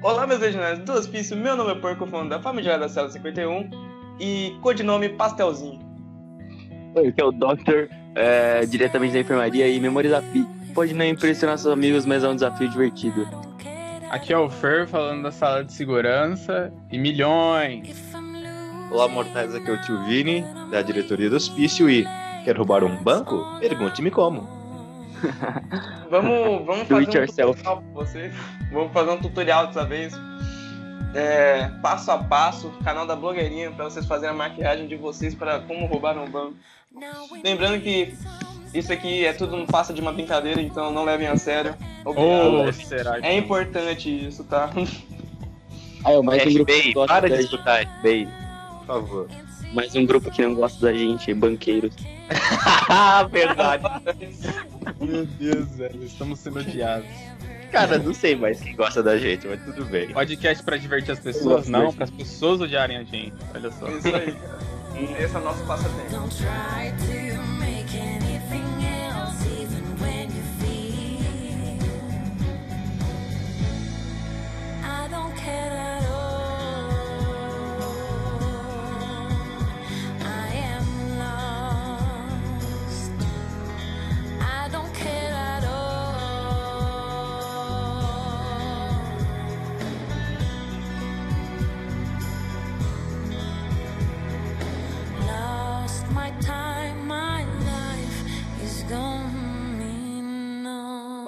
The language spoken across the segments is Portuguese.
Olá, meus legionários do hospício. Meu nome é Porco, falando da família da Cela 51 e codinome Pastelzinho. Oi, que é o Doctor, é, diretamente da enfermaria e memoriza Pi. Pode não impressionar seus amigos, mas é um desafio divertido. Aqui é o Fer falando da sala de segurança e milhões. Olá, mortais, aqui é o tio Vini, da diretoria do hospício e quer roubar um banco? Pergunte-me como. Vamos, vamos fazer it um yourself. tutorial pra vocês. Vamos fazer um tutorial dessa vez. É, passo a passo, canal da blogueirinha, pra vocês fazerem a maquiagem de vocês para como roubar um banco. Lembrando que isso aqui é tudo não passa de uma brincadeira, então não levem a sério. Obrigado. Ou será que... É importante isso, tá? Ah, é, mais um grupo que FBI, gosta para de escutar, FBI. Por favor. Mais um grupo que não gosta da gente, banqueiros. Ah, verdade. Meu Deus, velho, estamos sendo odiados. Cara, não sei mais quem gosta da gente, mas tudo bem. Podcast pra divertir as pessoas? Não, para as pessoas odiarem a gente. Olha só. Isso aí, cara. Esse é o nosso passatempo. Don't try to make anything else, even when you feel. I don't care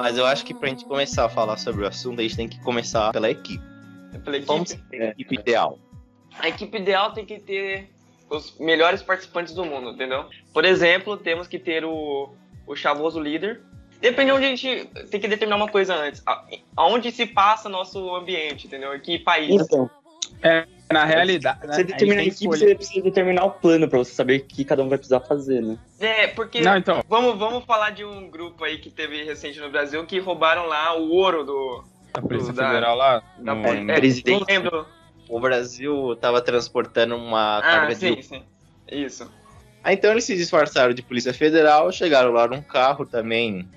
Mas eu acho que pra gente começar a falar sobre o assunto, a gente tem que começar pela equipe. Pela equipe. Vamos ter a equipe ideal. A equipe ideal tem que ter os melhores participantes do mundo, entendeu? Por exemplo, temos que ter o, o chavoso líder. Depende de onde a gente tem que determinar uma coisa antes. A- Aonde se passa nosso ambiente, entendeu? Em que país. Então, Na realidade, né, você determinar a tem equipe, você precisa determinar o plano pra você saber o que cada um vai precisar fazer, né? É, porque Não, então, vamos, vamos falar de um grupo aí que teve recente no Brasil que roubaram lá o ouro do. a Polícia da- Federal lá. da no- é, presidente. Não lembro. O Brasil tava transportando uma Ah, carga sim, de. sim. Isso. Ah, então eles se disfarçaram de Polícia Federal, chegaram lá num carro também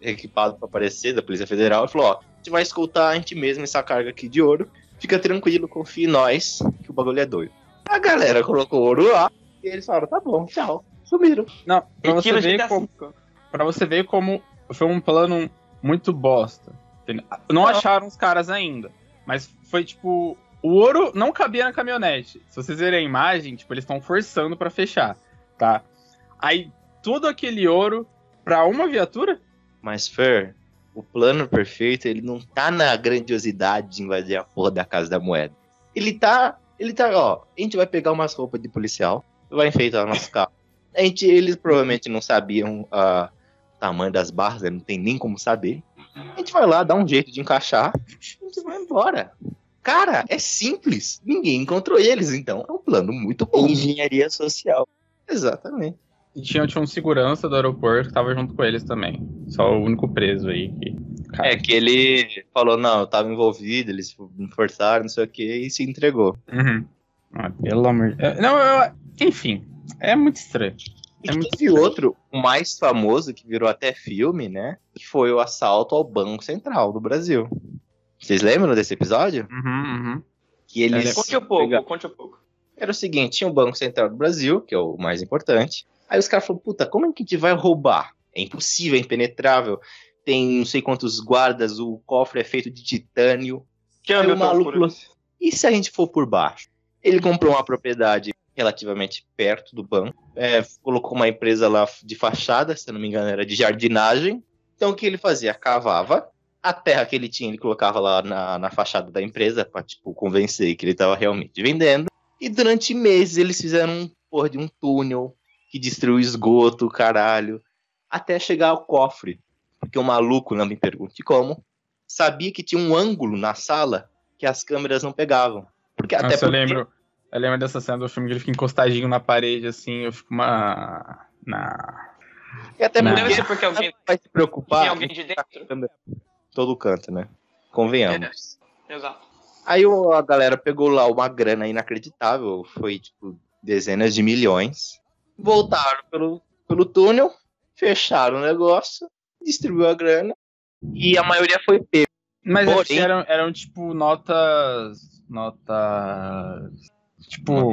equipado pra aparecer da Polícia Federal e falou: ó, a gente vai escoltar a gente mesmo essa carga aqui de ouro. Fica tranquilo, confie em nós, que o bagulho é doido. A galera colocou ouro lá e eles falaram: tá bom, tchau. Sumiram. Não, pra você, ver como, V. pra você ver como foi um plano muito bosta. entendeu? Não acharam os caras ainda, mas foi tipo. O ouro não cabia na caminhonete. Se vocês verem a imagem, tipo, eles estão forçando pra fechar, tá? Aí, todo aquele ouro pra uma viatura? Mas, Fer, o plano perfeito, ele não tá na grandiosidade de invadir a porra da Casa da Moeda. Ele tá. Ele tá, ó. A gente vai pegar umas roupas de policial, vai enfeitar o nosso carro. A gente, eles provavelmente não sabiam ah, o tamanho das barras, né, não tem nem como saber. A gente vai lá, dá um jeito de encaixar, a gente vai embora. Cara, é simples. Ninguém encontrou eles, então é um plano muito bom. Engenharia social. Exatamente. E tinha, tinha um segurança do aeroporto que tava junto com eles também. Só o único preso aí. Que... É que ele falou, não, eu tava envolvido, eles me forçaram, não sei o que, e se entregou. Uhum. Ah, pelo amor de Não, eu... enfim. É muito estranho. E É muito teve outro, o mais famoso, que virou até filme, né? Que foi o assalto ao Banco Central do Brasil. Vocês lembram desse episódio? Uhum, uhum. Que eles. Conte um pouco, conte um pouco. Era o seguinte: tinha o Banco Central do Brasil, que é o mais importante. Aí os caras falaram: puta, como é que a gente vai roubar? É impossível, é impenetrável. Tem não sei quantos guardas, o cofre é feito de titânio. Aí o maluco falou, e se a gente for por baixo? Ele comprou uma propriedade relativamente perto do banco, é, colocou uma empresa lá de fachada, se eu não me engano era de jardinagem. Então o que ele fazia? Cavava, a terra que ele tinha ele colocava lá na, na fachada da empresa pra, tipo, convencer que ele estava realmente vendendo. E durante meses eles fizeram um porra de um túnel que destruiu o esgoto, caralho, até chegar ao cofre. Porque o maluco, não me pergunte como, sabia que tinha um ângulo na sala que as câmeras não pegavam. Porque até Nossa, eu porque- lembro. Eu lembro dessa cena do filme que ele fica encostadinho na parede, assim, eu fico uma. Na. E até Não. porque Deve ser porque alguém vai se preocupar tem alguém de dentro. em todo canto, né? Convenhamos. Exato. Aí a galera pegou lá uma grana inacreditável, foi tipo dezenas de milhões. Voltaram pelo, pelo túnel, fecharam o negócio, distribuiu a grana e a maioria foi pego. Mas é Porém- eram, eram tipo notas. Notas. Tipo.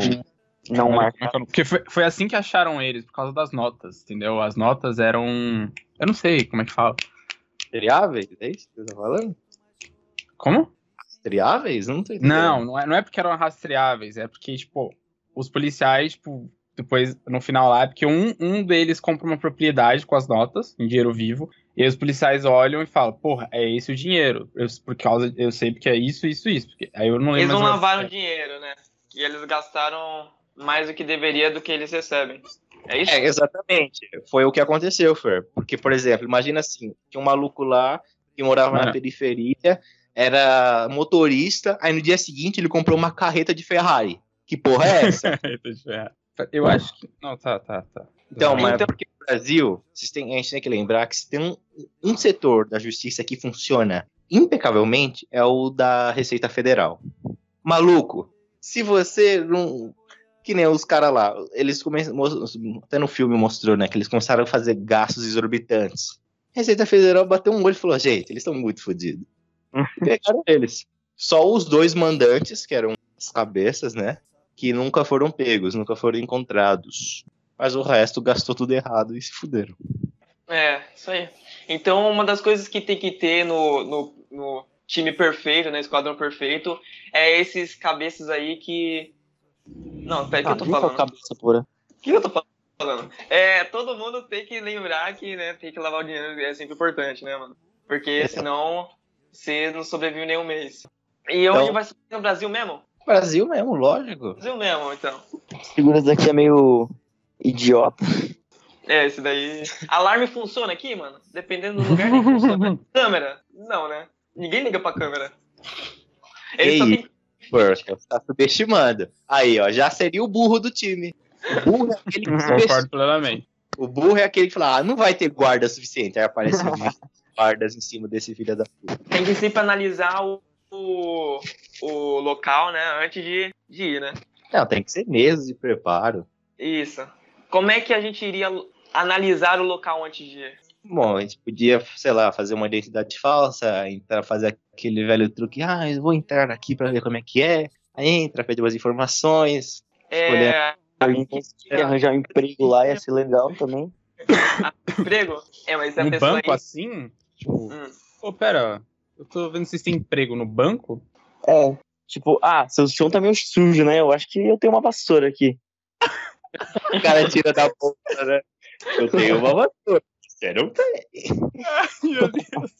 Não como é que eu- Porque foi, foi assim que acharam eles, por causa das notas, entendeu? As notas eram. Eu não sei como é que fala. Rastreáveis? É isso que você tá falando? Como? Rastreáveis? Não tô entendendo. Não, não é, não é porque eram rastreáveis, é porque, tipo, os policiais, tipo, depois, no final lá, é porque um, um deles compra uma propriedade com as notas, em dinheiro vivo, e aí os policiais olham e falam, porra, é esse o dinheiro. Eu, por causa, eu sei porque é isso, isso, isso. Porque, aí eu não lembro Eles não lavaram dinheiro, né? E eles gastaram mais do que deveria do que eles recebem. É isso? É, exatamente. Foi o que aconteceu, Fer. Porque, por exemplo, imagina assim, tinha um maluco lá que morava na Mano. periferia, era motorista, aí no dia seguinte ele comprou uma carreta de Ferrari. Que porra é essa? Eita, de ferrar. Eu acho que. Não, tá, tá, tá. Então, mas Então- porque no Brasil, vocês têm- a gente tem que lembrar que se tem um, um setor da justiça que funciona impecavelmente, é o da Receita Federal. Maluco, se você não. Que nem os caras lá, eles começam. Até no filme mostrou, né? Que eles começaram a fazer gastos exorbitantes. A Receita Federal bateu um olho e falou: gente, eles estão muito fodidos. Pegaram eles. Só os dois mandantes, que eram as cabeças, né? Que nunca foram pegos, nunca foram encontrados. Mas o resto gastou tudo errado e se fuderam. É, isso aí. Então, uma das coisas que tem que ter no, no, no time perfeito, no esquadrão perfeito, é esses cabeças aí que. Não, peraí, o que eu tô falando? cabeça pura. O que eu tô falando? É, todo mundo tem que lembrar que, né, tem que lavar o dinheiro, é sempre importante, né, mano? Porque senão você não sobrevive nem um mês. E Então- onde vai ser no Brasil mesmo? Brasil mesmo, lógico. Brasil mesmo, então. Segurança daqui é meio idiota. É, esse daí. Alarme funciona aqui, mano? Dependendo do lugar, nem funciona. Câmera? Não, né? Ninguém liga pra câmera. Ele só Que tem. Você tá subestimando. Aí, ó, já seria o burro do time. O burro é aquele que. Concordo plenamente. O burro é aquele que fala, ah, não vai ter guarda suficiente. Aí aparece um guardas em cima desse filho da puta. Tem que sempre analisar o, o, o local, né? Antes de, de ir, né? Não, tem que ser meses de preparo. Isso. Como é que a gente iria analisar o local antes de ir? Bom, a gente podia, sei lá, fazer uma identidade falsa, entrar, fazer aquele velho truque, ah, eu vou entrar aqui pra ver como é que é. Aí entra, pede umas informações. É. Quer arranjar um emprego lá ia ser legal também. Emprego? É, mas a No pessoa. banco aí- assim? Tipo, Hum. pô, pera, eu tô vendo se vocês têm emprego no banco. É. Tipo, ah, seu chão tá meio sujo, né? Eu acho que eu tenho uma vassoura aqui. O cara tira da bolsa, né? Eu tenho uma vassoura. Você não tem. Meu Deus.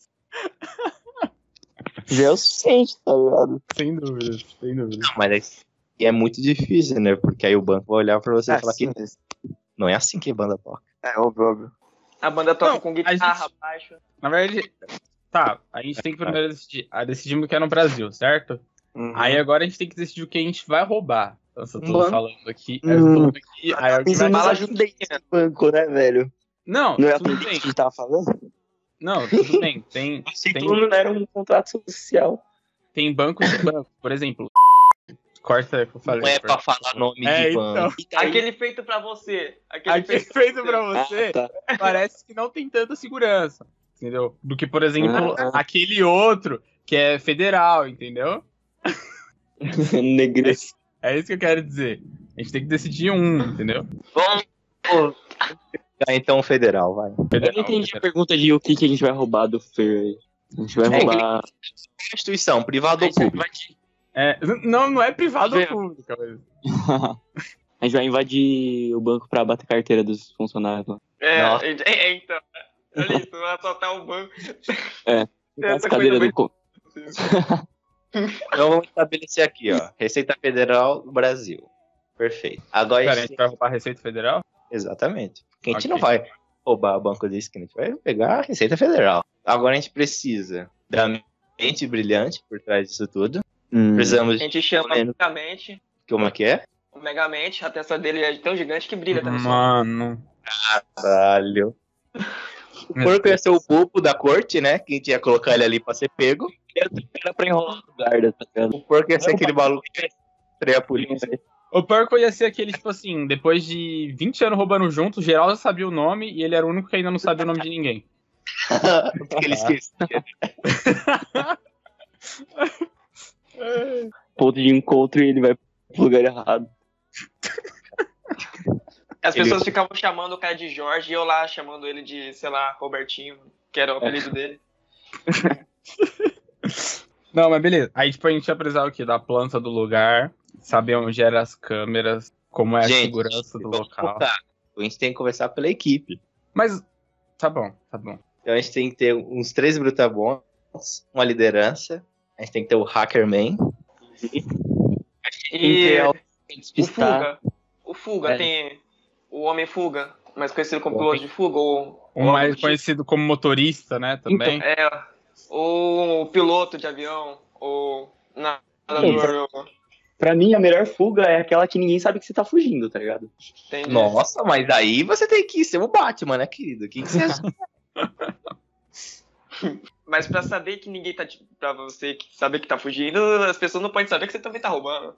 Já é o suficiente, tá ligado? Sem dúvida, sem dúvida. Não, mas é, é muito difícil, né? Porque aí o banco vai olhar pra você e Ah, falar sim, que não é assim que banda toca. É óbvio, óbvio. A banda toca Não, com a guitarra gente- baixo. Na verdade, tá, a gente tem que primeiro decidir. Ah, decidimos que é no Brasil, certo? Uhum. Aí agora a gente tem que decidir o que a gente vai roubar. Então, se eu tô Mano. falando aqui, eu tô falando aqui, aí Isso é junto. acidente de banco, né, velho? Não, Não é tudo que a bem. gente tava falando? Não, tudo bem. Tem, que tem, não era um contrato social. tem bancos e bancos. Por exemplo, corta que eu falei. Não é pra falar nome É, de banco. então. Aquele feito pra você. Aquele, Aquele feito, feito pra você Ah, tá. parece que não tem tanta segurança. Entendeu? Do que, por exemplo, Ah. aquele outro que é federal, entendeu? Negresco. É isso que eu quero dizer. A gente tem que decidir um, entendeu? Vamos Ah, então federal, vai. Eu Federal, não entendi a federal. pergunta de o que, que a gente vai roubar do Fer. A gente vai É, roubar. Instituição, privado A ou público? É, não, não é privado ou público. mas- A gente vai invadir o banco pra bater carteira dos funcionários lá. É, é, é, então. Olha isso, vai assaltar o banco. As Essa cadeiras coisa do. co- Então vamos estabelecer aqui, ó. Receita Federal do Brasil. Perfeito. Agora Pera, a gente... vai roubar a Receita Federal? Exatamente. Porque a gente Ok. não vai roubar banco de esquina, a gente vai pegar a Receita Federal. Agora a gente precisa da mente brilhante por trás disso tudo. Hum. Precisamos A de gente chama. Megamente. como é que é? O Megamente, a testa dele é tão gigante que brilha. Mano. Caralho. O porco ia ser o bobo da corte, né? Que a gente ia colocar ele ali pra ser pego. Era pra enrolar o guarda, tá ligado? O porco ia ser aquele maluco que ia estrear a polícia. O Porco ia ser aquele, tipo assim, depois de 20 anos roubando junto, geral já sabia o nome e ele era o único que ainda não sabia o nome de ninguém. Porque ele esquecia. Ponto de encontro e ele vai pro lugar errado. As Ele- pessoas ficavam chamando o cara de Jorge e eu lá chamando ele de, sei lá, Robertinho, que era o apelido dele. Não, mas beleza. Aí, tipo, a gente ia precisar o quê? Da planta do lugar, saber onde eram as câmeras, como é a Gente, segurança do local. A gente tem que conversar pela equipe. Mas, tá bom, tá bom. Então a gente tem que ter uns três brutabons, uma liderança. A gente tem que ter o Hackerman. E é o o. Fuga. O Fuga É. tem o Homem Fuga, mais conhecido como O piloto Homem- de fuga, ou O ou mais tipo. conhecido como motorista, né, também. É, o piloto de avião, o nadador, o- Pra mim, a melhor fuga é aquela que ninguém sabe que você tá fugindo, tá ligado? entendi. Nossa, mas aí você tem que ser o Batman, né, querido? O que, que você acha? Mas pra saber que ninguém tá. Pra você saber que tá fugindo, as pessoas não podem saber que você também tá roubando.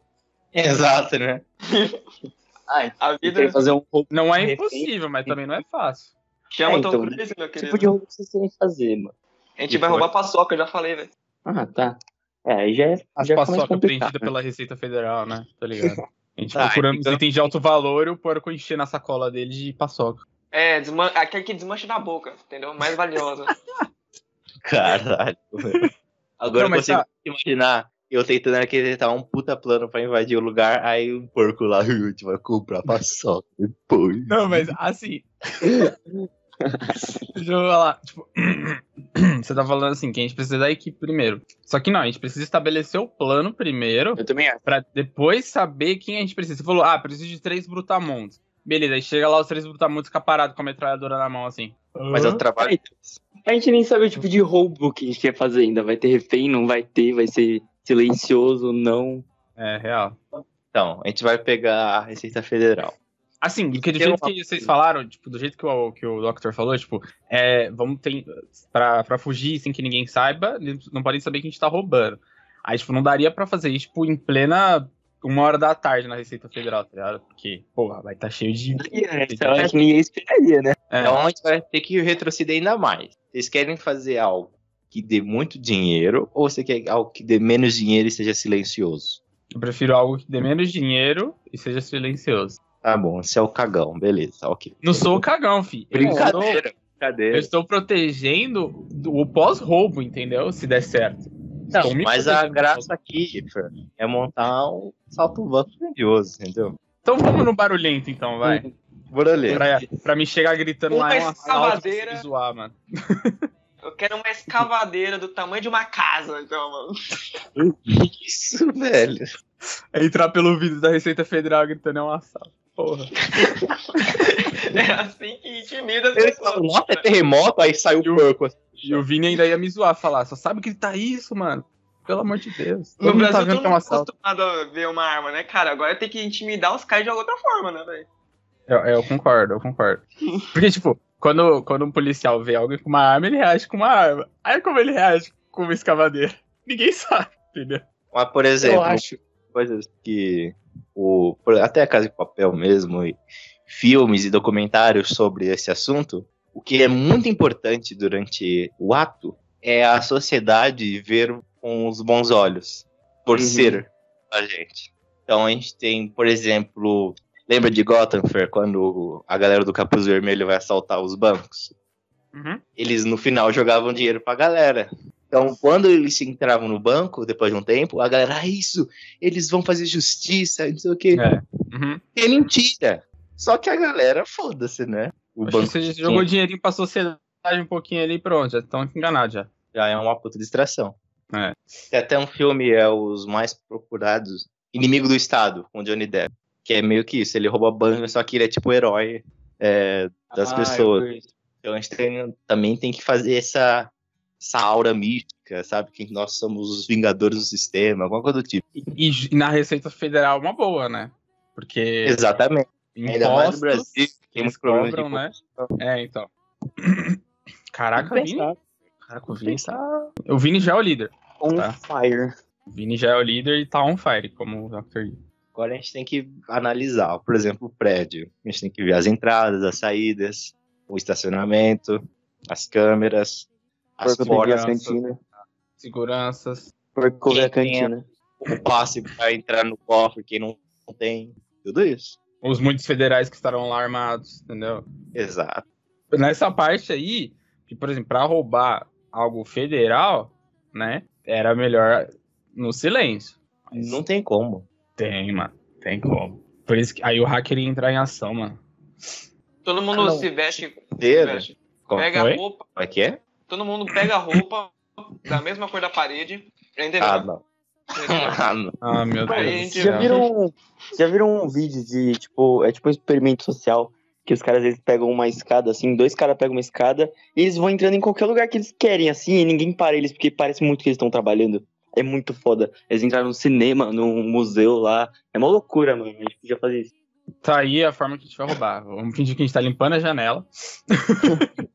Exato, né? Ah, A e vida fazer um roubo. Não é impossível, mas também não é fácil. chama É, o Tom então, Cruise, meu Que querido. tipo de roubo vocês querem fazer, mano? A gente Que vai foi? roubar paçoca, eu já falei, velho. Ah, tá. É, aí já é. As já mais paçoca preenchida né? pela Receita Federal, né? Tá ligado? A gente Tá, procurando então- itens de alto valor e o porco encher na sacola dele de paçoca. É, desman... aquele que desmancha na boca, entendeu? Mais valiosa. Caralho. velho. Agora Não, eu consigo tá. imaginar eu tentando arquitetar um puta plano pra invadir o lugar, aí um porco lá, a gente vai comprar paçoca depois. Não, mas assim. Deixa eu falar. Tipo, você tá falando assim, que a gente precisa da equipe primeiro. Só que não, a gente precisa estabelecer o plano primeiro, Eu também acho. pra depois saber quem a gente precisa. Você falou, ah, preciso de três brutamontes. Beleza, aí chega lá os três brutamontes fica parado com a metralhadora na mão, assim. Mas eu trabalho. A gente nem sabe o tipo de roubo que a gente quer fazer ainda. Vai ter refém, não vai ter, vai ser silencioso, não. É, real. Então, a gente vai pegar a Receita Federal. Assim, porque do jeito uma- que vocês falaram, tipo, do jeito que o, que o Doctor falou, tipo, é, vamos ter, pra, pra fugir sem que ninguém saiba, não podem saber que a gente tá roubando. Aí, tipo, não daria pra fazer isso, tipo, em plena uma hora da tarde na Receita Federal, tá ligado? Porque, porra, vai estar cheio de... Então, acho que ninguém esperaria, né? É, Então a gente vai ter que retroceder ainda mais. Vocês querem fazer algo que dê muito dinheiro ou você quer algo que dê menos dinheiro e seja silencioso? eu prefiro algo que dê menos dinheiro e seja silencioso. Tá bom, esse é o cagão, beleza, ok. Não sou o cagão, fi. Eu Brincadeira, Eu brincadeira. estou protegendo do- o pós-roubo, entendeu? Se der certo. Não, mas a graça aqui, é montar um salto banco grandioso, entendeu? Então vamos no barulhento, então, vai. Bora ler. Pra, pra me chegar gritando Uma lá é um assalto zoar, mano. Eu quero uma escavadeira do tamanho de uma casa, então, mano. Isso, velho. É entrar pelo vídeo da Receita Federal gritando é um assalto. Porra. É assim que intimida as Ele pessoas. nossa, é terremoto, aí sai o porco. assim. E o Vini ainda ia me zoar, falar, só sabe gritar isso, mano. Pelo amor de Deus. No Todo mundo Brasil, tá vendo todo que é um mundo assalto. acostumado a ver uma arma, né, cara? Agora tem que intimidar os caras de outra forma, né, velho? Eu, eu concordo, eu concordo. Porque, tipo, quando, quando um policial vê alguém com uma arma, ele reage com uma arma. Aí como ele reage com uma escavadeira? Ninguém sabe, entendeu? Mas, por exemplo, eu acho. coisas que o até a Casa de Papel mesmo e filmes e documentários sobre esse assunto, o que é muito importante durante o ato é a sociedade ver com os bons olhos por Uhum. ser a gente. Então a gente tem, por exemplo, lembra de Gotham Fair quando a galera do Capuz Vermelho vai assaltar os bancos? Uhum. Eles no final jogavam dinheiro pra galera. Então, quando eles se entravam no banco, depois de um tempo, a galera, ah, isso, eles vão fazer justiça, não sei o quê. É. Uhum. É mentira. Só que a galera, foda-se, né? O Acho banco você jogou dinheirinho pra sociedade um pouquinho ali e pronto, já estão enganados já. já é uma puta distração. É. Tem até um filme, é os mais procurados, Inimigo do Estado, com Johnny Depp. Que é meio que isso, ele rouba banco, só que ele é tipo o herói é, das Ah, pessoas. Então a gente tem- também tem que fazer essa, essa aura mística, sabe? Que nós somos os vingadores do sistema, alguma coisa do tipo. E, e na Receita Federal uma boa, né? Porque Exatamente. Ainda mais no impostos Brasil, tem cobram, de né? É, então. Caraca, Vini, caraca, o Vini tá... O Vini já é o líder. On Tá. fire. O Vini já é o líder e tá on fire, como o Dr. Agora a gente tem que analisar, por exemplo, o prédio. A gente tem que ver as entradas, as saídas, o estacionamento, as câmeras, as portas. cantina. Seguranças. Comer a cantina. O passe pra entrar no cofre, quem não tem. Tudo isso. Os muitos federais que estarão lá armados, entendeu? Exato. Nessa parte aí, que, por exemplo, pra roubar algo federal, né? Era melhor no silêncio. Mas Não tem como. Tem, mano. Tem como. Por isso que aí o hacker ia entrar em ação, mano. Todo mundo Ah, não. se veste, se Inteiro. veste. Como Pega Oi? roupa, é que é? todo mundo pega a roupa da mesma cor da parede. Entendeu? Ah, não. Ah, não. Ah, meu Deus. Já viram, já viram um vídeo de, tipo, é tipo um experimento social, que os caras, eles pegam uma escada, assim, dois caras pegam uma escada, e eles vão entrando em qualquer lugar que eles querem, assim, e ninguém para eles, porque parece muito que eles estão trabalhando. É muito foda. Eles entraram no cinema, num museu lá. É uma loucura, mano. A gente podia fazer isso. Tá aí a forma que a gente vai roubar. Vamos fingir que a gente tá limpando a janela.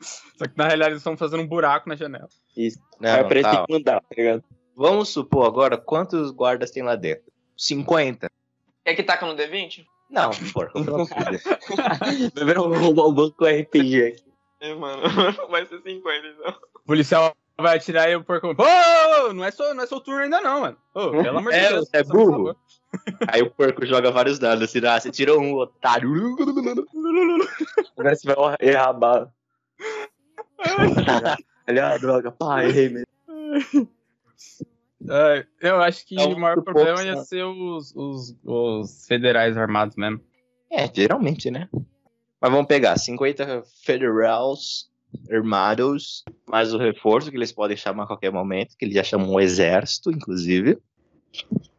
Só que na realidade eles estão fazendo um buraco na janela. Isso. Não, Aí parece tá, que mandar, tá ligado? Vamos supor agora quantos guardas tem lá dentro? 50. Quer que taca no D20? Não, porra. pelo amor de Deus. Beberam roubar o banco RPG aqui. É, mano. Vai ser 50, então. O policial vai atirar e o porco. Ô, não é seu, não é seu turno ainda, não, mano. Ô, pelo amor de É, Deus. você é burro. Aí o porco joga vários dados assim, ah, você tirou um, otário. Agora você vai errar a bala. Olha a droga, pá, errei mesmo. É, eu acho que É um o maior problema poucos, ia né? ser os, os, os federais armados mesmo. É, geralmente, né? Mas vamos pegar 50 federals armados, mais o reforço que eles podem chamar a qualquer momento, que eles já chamam o exército, inclusive.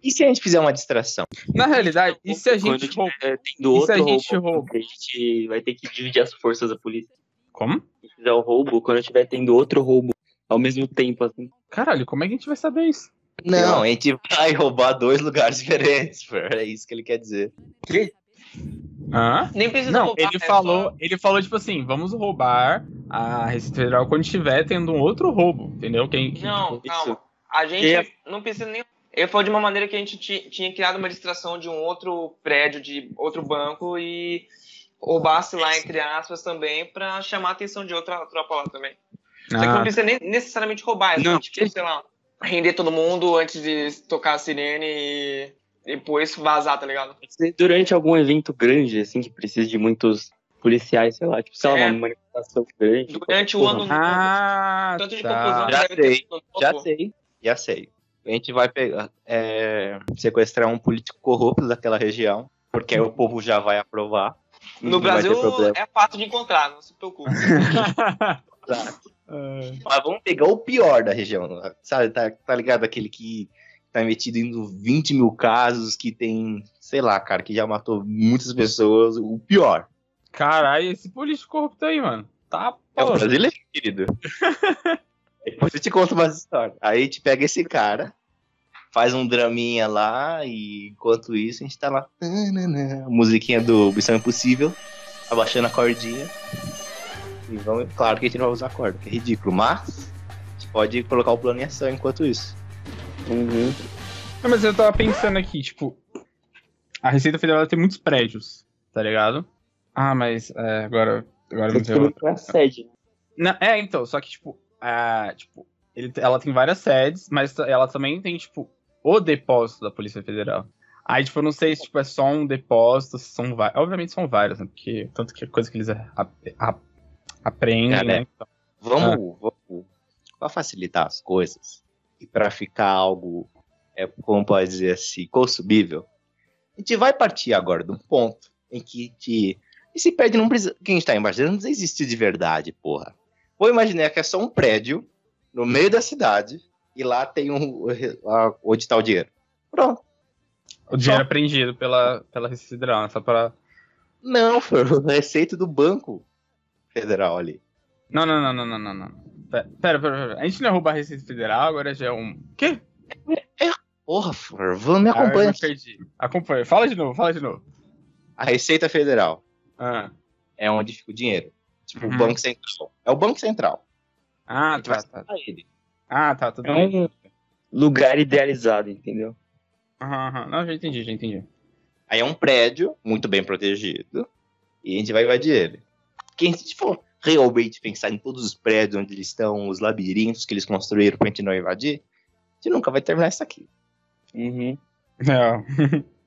E se a gente fizer uma distração? Na realidade, e se a gente tendo e se outro a gente roubo, rouba? a gente vai ter que dividir as forças da polícia. Como? Se fizer o roubo, quando tiver tendo outro roubo ao mesmo tempo, assim. Caralho, como é que a gente vai saber isso? Não, a gente vai roubar dois lugares diferentes, é isso que ele quer dizer. Hã? Nem precisa Não, roubar, ele é falou, ele falou tipo assim, vamos roubar a Receita Federal quando tiver tendo um outro roubo, entendeu? Quem, Não, calma. A gente E- não precisa nem. Ele falou de uma maneira que a gente ti- tinha criado uma distração de um outro prédio, de outro banco e roubasse lá, entre aspas, também, pra chamar a atenção de outra tropa lá também. Só que não Ah, precisa nem necessariamente roubar, é Não, tipo, sei lá, render todo mundo antes de tocar a sirene e depois vazar, tá ligado? Durante algum evento grande, assim, que precisa de muitos policiais, sei lá, tipo, sei lá, É. uma manifestação grande. Durante o ano ah Tanto de tá. confusão Já ter sei, ano Já sei, já sei. A gente vai pegar, é, sequestrar um político corrupto daquela região, porque aí o povo já vai aprovar. No ter Brasil é fácil de encontrar, não se preocupe. É. Mas vamos pegar o pior da região, sabe? Tá, tá ligado? Aquele que tá metido em 20 mil casos, que tem, sei lá, cara, que já matou muitas pessoas. O pior. Caralho, esse político corrupto aí, mano. Tá, É o brasileiro, querido. Depois eu te conto umas histórias. Aí a gente pega esse cara, faz um draminha lá, e enquanto isso a gente tá lá. tananã, a musiquinha do Missão Impossível, abaixando a cordinha. E vamos, claro que a gente não vai usar corda, que é ridículo, mas a gente pode colocar o plano em ação enquanto isso. Uhum. Não, mas eu tava pensando aqui, tipo, a Receita Federal tem muitos prédios, tá ligado? Ah, mas é, agora, agora não Você sei. tem uma sede, né? Não, é, então, só que, tipo, a, tipo ele, ela tem várias sedes, mas ela também tem, tipo, o depósito da Polícia Federal. Aí, tipo, eu não sei se tipo, é só um depósito, se são vários. Obviamente são vários, né? Porque tanto que é coisa que eles a- a- aprendem, É, né? né? Então, Vamos, vamos para facilitar as coisas e para ficar algo, é, como pode dizer assim, consumível. A gente vai partir agora de um ponto em que te, esse prédio não precisa, quem está embaixo dele não precisa existir de verdade, porra. Vou imaginar que é só um prédio no meio da cidade e lá tem um lá, onde está o dinheiro. Pronto. o dinheiro apreendido pela, pela Receita né? Só pra. Não, foi o receita do banco federal ali. Não, não, não, não, não, não, não. Pera, pera, pera, pera. A gente não é roubar a Receita Federal, agora já é um. Quê? Porra, Flor, me Ah, acompanha. me perdi. Acompanha. Fala de novo, fala de novo. A Receita Federal Ah, é onde fica o dinheiro. Tipo, Uhum. o Banco Central. É o Banco Central. ah tá, tá. Ah, tá, tudo É bem. um lugar idealizado, entendeu? Aham, aham. Não, já entendi, já entendi. Aí é um prédio muito bem protegido e a gente vai invadir ele. Quem se for realmente pensar em todos os prédios onde eles estão, os labirintos que eles construíram pra gente não invadir, gente nunca vai terminar isso aqui. Uhum. Não.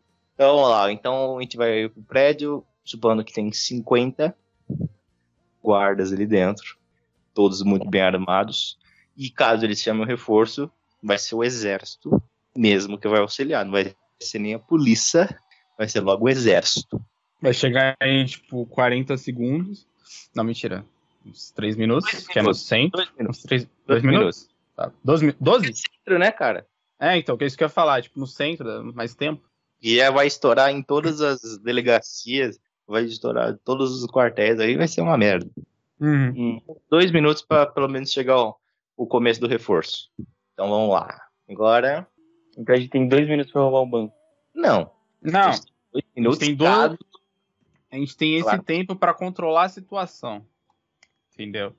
Então, vamos lá. Então, a gente vai pro prédio, supondo que tem 50 guardas ali dentro, todos muito bem armados. E caso eles chamem o reforço, vai ser o exército mesmo que vai auxiliar. Não vai ser nem a polícia, vai ser logo o exército. Vai chegar em, tipo, 40 segundos. Não, mentira. Uns 3 minutos, Dois que é no minutos. centro. Dois minutos. Uns 3, Dois 2 minutos? Tá. 12? 12? Centro, né, cara? É, então, que é isso que eu ia falar, tipo, no centro, mais tempo. E é, vai estourar em todas as delegacias, vai estourar em todos os quartéis aí, vai ser uma merda. Uhum. Dois minutos para pelo menos chegar ao, o começo do reforço. Então vamos lá. Agora, Então a gente tem dois minutos pra roubar o banco. não. Não, Dois minutos tem dois- a gente tem esse Claro. tempo pra controlar a situação. Entendeu?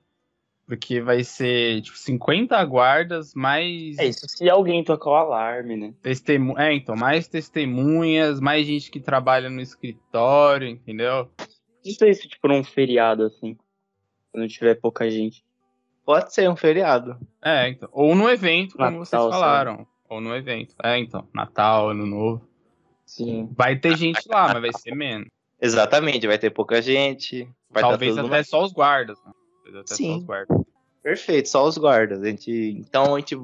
Porque vai ser, tipo, 50 guardas, mais É isso, se alguém tocar o alarme, né? testemunhas. É, então, mais testemunhas, mais gente que trabalha no escritório, entendeu? Não sei se, tipo, num feriado, assim. Quando tiver pouca gente. Pode ser um feriado. É, então. Ou no evento, como Natal, vocês falaram. Ou no evento. É, então. Natal, Ano Novo. Sim. Vai ter gente lá, mas vai ser menos. Exatamente, vai ter pouca gente. Vai Talvez tá todo até mundo... só os guardas. Né? Talvez até Sim. só os guardas. Perfeito, só os guardas. A gente... Então, a gente...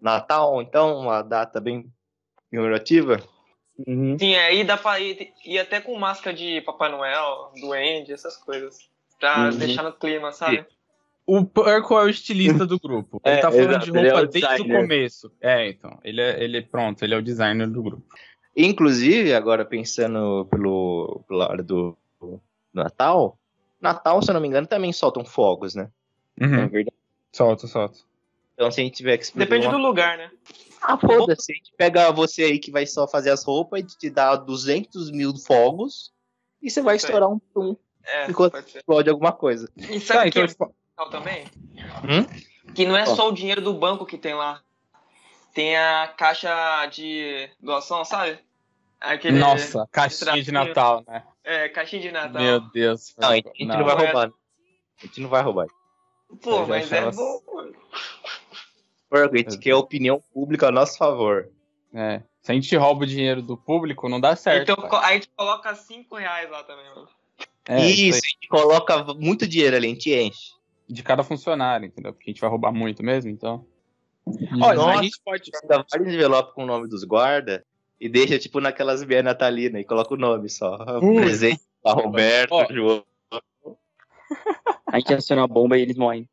Natal, então, uma data bem comemorativa. Uhum. Sim, aí dá pra ir, ir até com máscara de Papai Noel, Duende, essas coisas. Pra Uhum. deixar no clima, sabe? O Perco é o estilista do grupo. Ele É, tá falando exato, de é roupa o desde o começo. É, então. Ele é, ele é pronto, ele é o designer do grupo. Inclusive, agora pensando pelo, pelo lado do, do Natal, Natal, se eu não me engano, também soltam fogos, né? É Uhum. verdade. Solta, solta. Então, se a gente tiver que explodir Depende uma... do lugar, né? Ah, foda-se. A gente pega você aí que vai só fazer as roupas e te dá 200 mil fogos e você vai Isso estourar um pum, É, Enquanto- explode alguma coisa. E sabe Tá, que então, é também? Hum? Que não é só o dinheiro do banco que tem lá. Tem a caixa de doação, sabe? Aquele, nossa, caixinha de. Natal, né? É, caixinha de Natal. Meu Deus. Não, a gente, não, Não. vai roubar. A gente não vai roubar. Pô, mas é bom. mano. Porque a gente quer opinião pública a nosso favor. É. Se a gente rouba o dinheiro do público, não dá certo. Então pai. a gente coloca 5 reais lá também, mano. É, isso, a gente coloca muito dinheiro ali, a gente enche. De cada funcionário, entendeu? Porque a gente vai roubar muito mesmo, então. Olha, Nossa. a gente pode. Vários envelopes com o nome dos guardas e deixa, tipo, naquelas meia natalina e coloca o nome só. Ui. Presente pra Roberto, Ó. João. A gente aciona a bomba e eles morrem.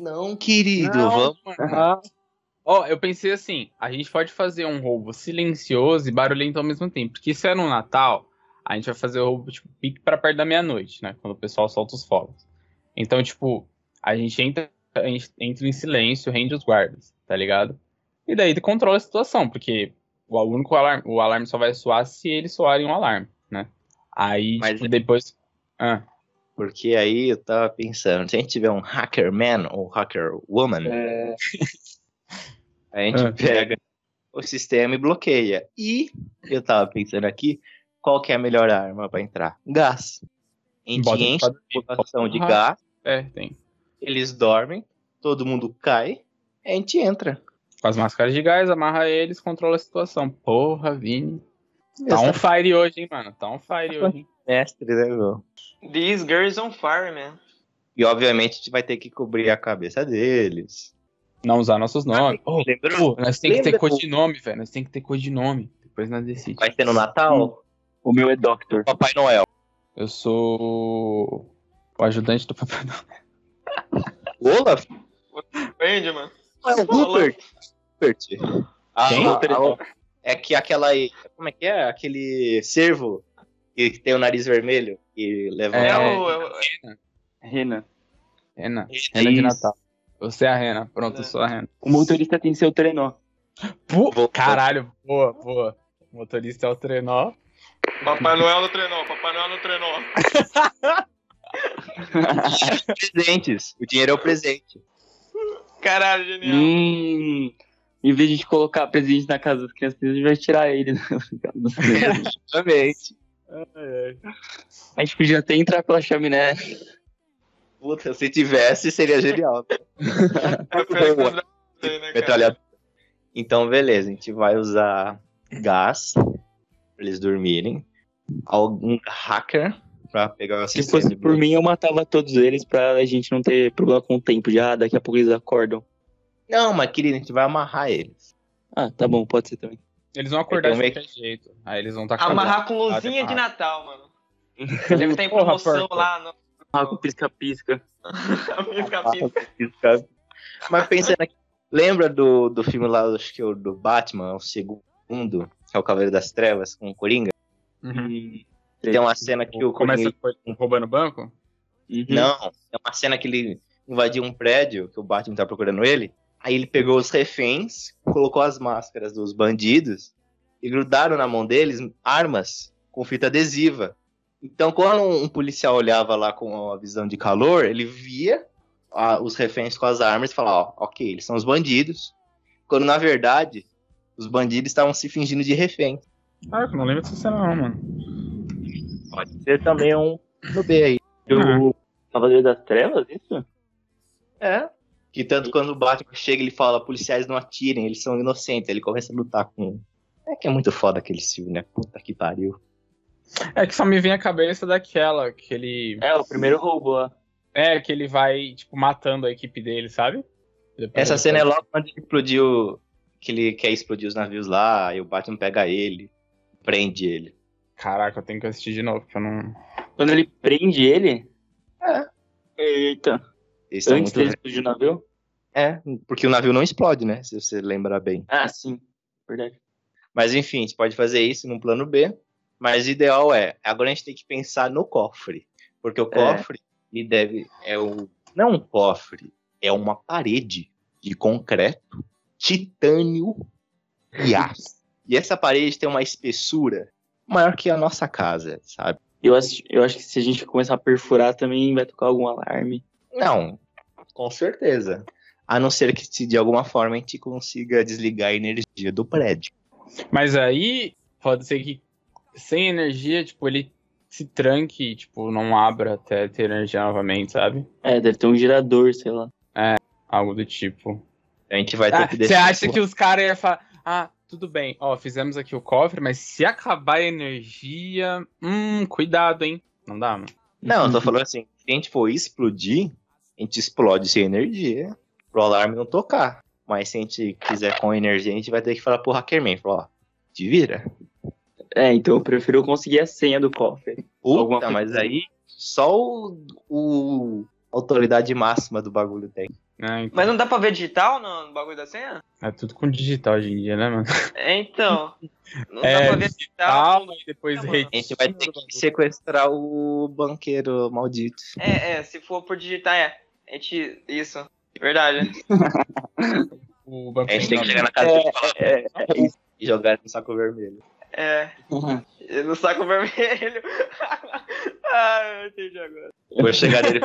Não, querido, Não, vamos. Ó, eu pensei assim, a gente pode fazer um roubo silencioso e barulhento ao mesmo tempo. Porque se é no Natal, a gente vai fazer o roubo, tipo, pique pra perto da meia-noite, né? Quando o pessoal solta os fogos. Então, tipo, a gente entra, a gente entra em silêncio, rende os guardas, tá ligado? E daí controla a situação, porque o único alarme, o alarme só vai soar se eles soarem um alarme, né? Aí, Mas- tipo, depois. Ah, Porque aí eu tava pensando, se a gente tiver um hacker man ou hacker woman, É, a gente Ah. pega o sistema e bloqueia. E eu tava pensando aqui, qual que é a melhor arma pra entrar? Gás. A gente Bota enche a população de gás, é, tem. eles dormem, todo mundo cai, a gente entra. Com as máscaras de gás, amarra eles, controla a situação. Porra, Vini. Tá on fire hoje, hein, mano? Tá on fire hoje, hein? mestre, né, meu? These girls on fire, man. E obviamente a gente vai ter que cobrir a cabeça deles. Não usar nossos nomes. Oh, Lembrou? pô, nós tem que ter codinome, velho. Nós tem que ter codinome. Depois nós decidimos. Vai ser no Natal? o meu é Doctor. Papai Noel. Eu sou o ajudante do Papai Noel. Olaf? Entende, mano? É o Rupert. Rupert. Ah, Quem? ah, é que aquela aí. Como é que é? Aquele cervo que tem o nariz vermelho e leva. É, É. o. é o- Rena. Rena. Rena de. Natal. Você é a Rena. Pronto, eu sou a Rena. O motorista tem seu trenó. Pô, caralho, boa, boa. O motorista é o trenó. Papai Noel no trenó, Papai Noel no trenó. presentes. O dinheiro é o presente. Caralho, genial. hum, em vez de a gente colocar presente na casa das crianças, a gente vai tirar ele casa das crianças. Exatamente. A gente podia até entrar pela chaminé. Puta, se tivesse, seria genial. É né? Metralhadora. Então, beleza, a gente vai usar gás pra eles dormirem. Algum hacker pra pegar o Se fosse por mim, eu matava todos eles pra gente não ter problema com o tempo. Já daqui a pouco eles acordam. Não, mas querido, a gente vai amarrar eles. Ah, tá bom, pode ser também. Eles vão acordar de qualquer jeito. Aí eles vão estar Amarrar com luzinha de Natal, mano. Deve estar em Porra, promoção lá no. Ah, com pisca-pisca. Pisca-pisca. Mas pensando aqui, lembra do, do filme lá, acho que é o do Batman, o segundo, que é o Cavaleiro das Trevas, com o Coringa? Uhum. Tem uma cena que o Começa Coringa... roubando banco? Uhum. Não, é uma cena que ele invadiu um prédio, que o Batman tá procurando ele. Aí ele pegou os reféns, colocou as máscaras dos bandidos e grudaram na mão deles armas com fita adesiva. Então, quando um, um policial olhava lá com a visão de calor, ele via ah, os reféns com as armas e falava: Ó, ok, eles são os bandidos. Quando na verdade, os bandidos estavam se fingindo de refém. Ah, eu não lembro dessa cena não, mano. Pode ser também um no B aí. O Cavaleiro das Trevas, isso? É. Que tanto quando o Batman chega, ele fala, policiais não atirem, eles são inocentes. Ele começa a lutar com. É que é muito foda aquele filme, né? Puta que pariu. É que só me vem a cabeça daquela que ele. É, o primeiro roubo lá. É, que ele vai, tipo, matando a equipe dele, sabe? Depois Essa cena é faz- logo quando ele explodiu. Que ele quer explodir os navios lá, e o Batman pega ele, prende ele. Caraca, eu tenho que assistir de novo, porque eu não. Quando ele prende ele. É. Eita. Eles são Antes muito. dele explodir o navio? É, porque o navio não explode, né? Se você lembrar bem. Ah, sim. Verdade. Mas enfim, a gente pode fazer isso no plano B. Mas o ideal é, agora a gente tem que pensar no cofre. Porque o cofre, ele deve. É o. Não um cofre, é uma parede de concreto, titânio e aço. E essa parede tem uma espessura maior que a nossa casa, sabe? Eu acho, eu acho que se a gente começar a perfurar também vai tocar algum alarme. Não, com certeza. A não ser que se de alguma forma a gente consiga desligar a energia do prédio. Mas aí, pode ser que sem energia, tipo, ele se tranque, tipo, não abra até ter energia novamente, sabe? É, deve ter um girador, sei lá. Algo do tipo. A gente vai ter Ah, que Você deixar. acha que os caras iam falar, ah, tudo bem, ó, fizemos aqui o cofre, mas se acabar a energia, hum, cuidado, hein? Não dá, mano. Não, eu tô falando assim, se a gente for explodir, a gente explode sem energia, pro alarme não tocar. Mas se a gente quiser com energia, a gente vai ter que falar pro Hackerman, falar, ó, te vira. É, então eu prefiro conseguir a senha do cofre. Alguma Puta, coisa mas assim. aí só o, o a autoridade máxima do bagulho tem. É, então, Mas não dá pra ver digital no bagulho da senha? é tudo com digital hoje em dia, né, mano? É, então. Não É, dá pra ver digital. E depois Não, rede. A gente vai ter que sequestrar o banqueiro maldito. É, é, se for por digitar, é. A gente. Isso. Verdade. O banco A gente tem que chegar na casa e É, é isso. e jogar no saco vermelho. É. No saco vermelho. ah, eu entendi agora. Vou chegar nele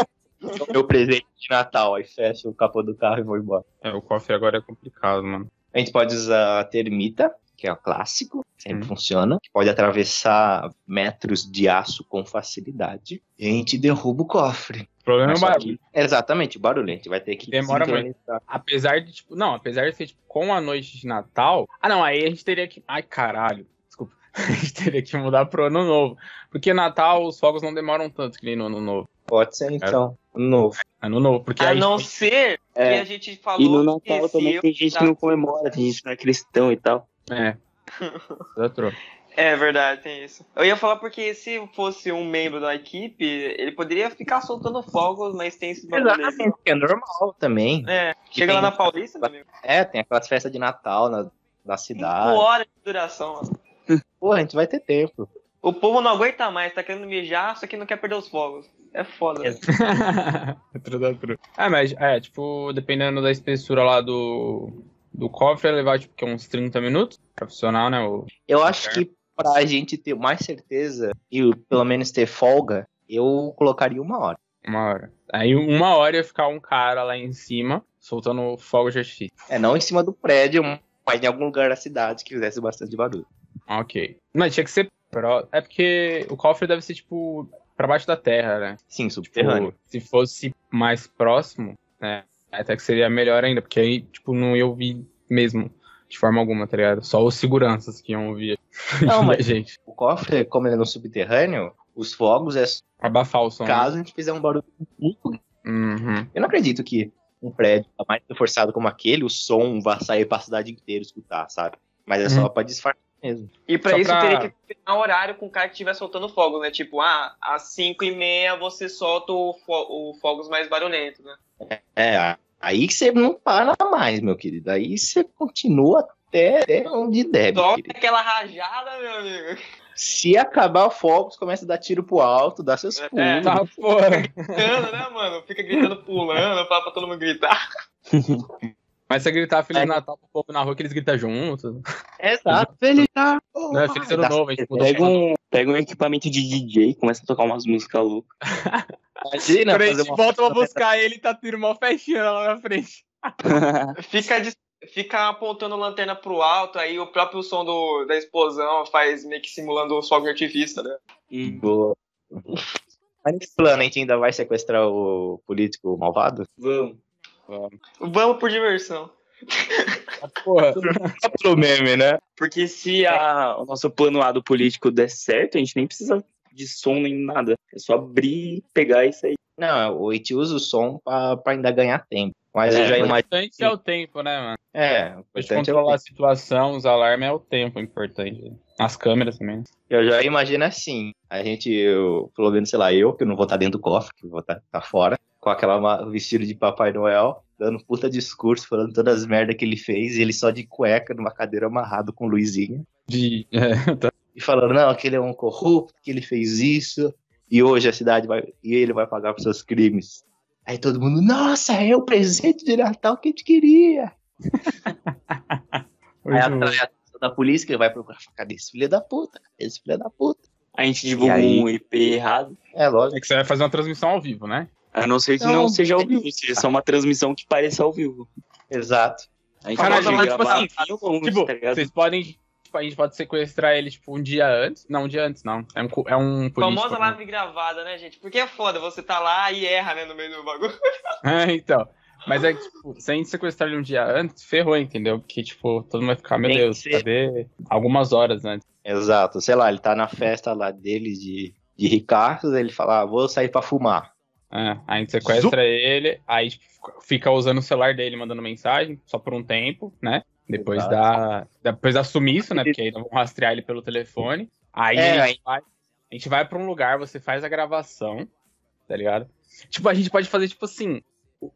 meu presente de Natal, aí fecha o capô do carro e vou embora. É, o cofre agora é complicado, mano. A gente pode usar a termita, que é o clássico, sempre Hum. funciona. que Pode atravessar metros de aço com facilidade. E a gente derruba o cofre. O problema é o barulho. que- Exatamente, o barulho. A gente vai ter que Demora muito. Apesar de, tipo, não, apesar de ser, tipo, com a noite de Natal. Ah, não, aí a gente teria que. Ai, caralho. Desculpa. A gente teria que mudar pro ano novo. Porque Natal, os fogos não demoram tanto que nem no ano novo. Pode ser então. Novo. Ano novo, porque A aí. não ser que É. a gente falou. E no Natal que também tem gente que não comemora, tem gente que não é cristão e tal. É. É verdade, tem isso. Eu ia falar porque se fosse um membro da equipe, ele poderia ficar soltando fogos, mas tem esse. Exatamente, que é normal também. É, chega lá na Paulista, meu amigo. É, tem aquelas festas de Natal na, na Cinco cidade. horas de duração, mano. Pô, a gente vai ter tempo. O povo não aguenta mais, tá querendo mijar, só que não quer perder os fogos. É foda. da outro. É, mas, é, tipo, dependendo da espessura lá do. Do cofre, ia levar, tipo, que uns 30 minutos pra funcionar, né? O... Eu acho que pra gente ter mais certeza e pelo menos ter folga, eu colocaria uma hora. Uma hora. Aí, uma hora ia ficar um cara lá em cima, soltando fogo de artifício. É, não em cima do prédio, mas em algum lugar da cidade que fizesse bastante barulho. Ok. Mas tinha que ser. Pro... É porque o cofre deve ser, tipo, pra baixo da terra, né? Sim, Tipo, subterrâneo. se fosse mais próximo, né? Até que seria melhor ainda, porque aí, tipo, não ia ouvir mesmo. De forma alguma, tá ligado? Só os seguranças que iam ouvir. Não, mas- gente. O cofre, como ele é no subterrâneo, os fogos é só Abafar o som. né? caso a gente fizer um barulho muito Uhum. Eu não acredito que um prédio tá mais reforçado como aquele, o som vai sair pra cidade inteira escutar, sabe? Mas é só pra disfarçar mesmo. E pra Só isso pra- teria que combinar horário com o cara que estiver soltando fogos, né? Tipo, ah, às 5 e meia você solta o, fo o fogos mais barulhentos, né? É, aí que você não para mais, meu querido. Aí você continua até, até onde der, meu Só aquela rajada, meu amigo. Se acabar o fogos, começa a dar tiro pro alto, dá seus É, pulos. Tá, porra. Gritando, né, mano? Fica gritando, pulando, fala pra todo mundo gritar. Mas você gritar Feliz É. Natal pro povo na rua que eles gritam junto. Exato, ele tá. Não é Feliz Ano Novo, a gente muda Pega um, pega um equipamento de DJ, começa a tocar umas músicas loucas. Imagina Quando a fazer gente uma volta pra buscar ele, tá tiro mó festinha lá na frente. Fica, dis- fica apontando lanterna pro alto, aí o próprio som do, da explosão faz meio que simulando o fogo de artifício, né? Hum, Boa. Mas nesse plano a gente ainda vai sequestrar o político malvado? Vamos. Vamos por diversão. Porra. Pelo meme, né? Porque se a- o nosso plano A do político der certo, a gente nem precisa de som nem nada. É só abrir, pegar e sair. Não, a gente usa o som pra, pra ainda ganhar tempo. Mas eu É, já O imagino. importante é o tempo, né, mano? É, o importante é o controlar a situação, os alarmes é o tempo importante. As câmeras também. Eu já imagino assim. A gente, eu, pelo menos, sei lá, eu, que não vou estar dentro do cofre, que vou estar tá fora, com aquela vestido de Papai Noel, dando puta discurso, falando todas as merdas que ele fez, e ele só de cueca numa cadeira amarrado com luzinha. De. É, tá. E falando, não, que ele é um corrupto, que ele fez isso, e hoje a cidade vai. E ele vai pagar por seus crimes. Aí todo mundo, nossa, é o presente de Natal que a gente queria. Aí atrai a atenção da polícia, que vai procurar, cadê esse filho da puta? Cadê esse filho da puta? A gente divulga aí? um IP errado. É lógico. É que você vai fazer uma transmissão ao vivo, né? A não ser que Não. não, seja ao vivo, seja só uma transmissão que pareça ao vivo. Exato. A gente pode mas, tipo assim, filmes, Tipo, tá vocês podem. tipo, a gente pode sequestrar ele, tipo, um dia antes. Não, um dia antes, não. É um, é um político. Famosa né? live gravada, né, gente? Porque é foda, você tá lá e erra, né, no meio do bagulho. É, então. Mas é que, tipo, se a gente sequestrar ele um dia antes, ferrou, entendeu? Porque, tipo, todo mundo vai ficar, meu Tem Deus, ser. cadê? Algumas horas antes. Exato. Sei lá, ele tá na festa lá dele de, de Ricardo, ele fala, ah, vou sair pra fumar. É, a gente sequestra ele, aí tipo, fica usando o celular dele, mandando mensagem, só por um tempo, né? Depois Exato. da, depois da sumiço, né? Porque aí vão rastrear ele pelo telefone. Aí É, a, gente vai, a gente vai pra um lugar, você faz a gravação, tá ligado? Tipo, a gente pode fazer, tipo assim,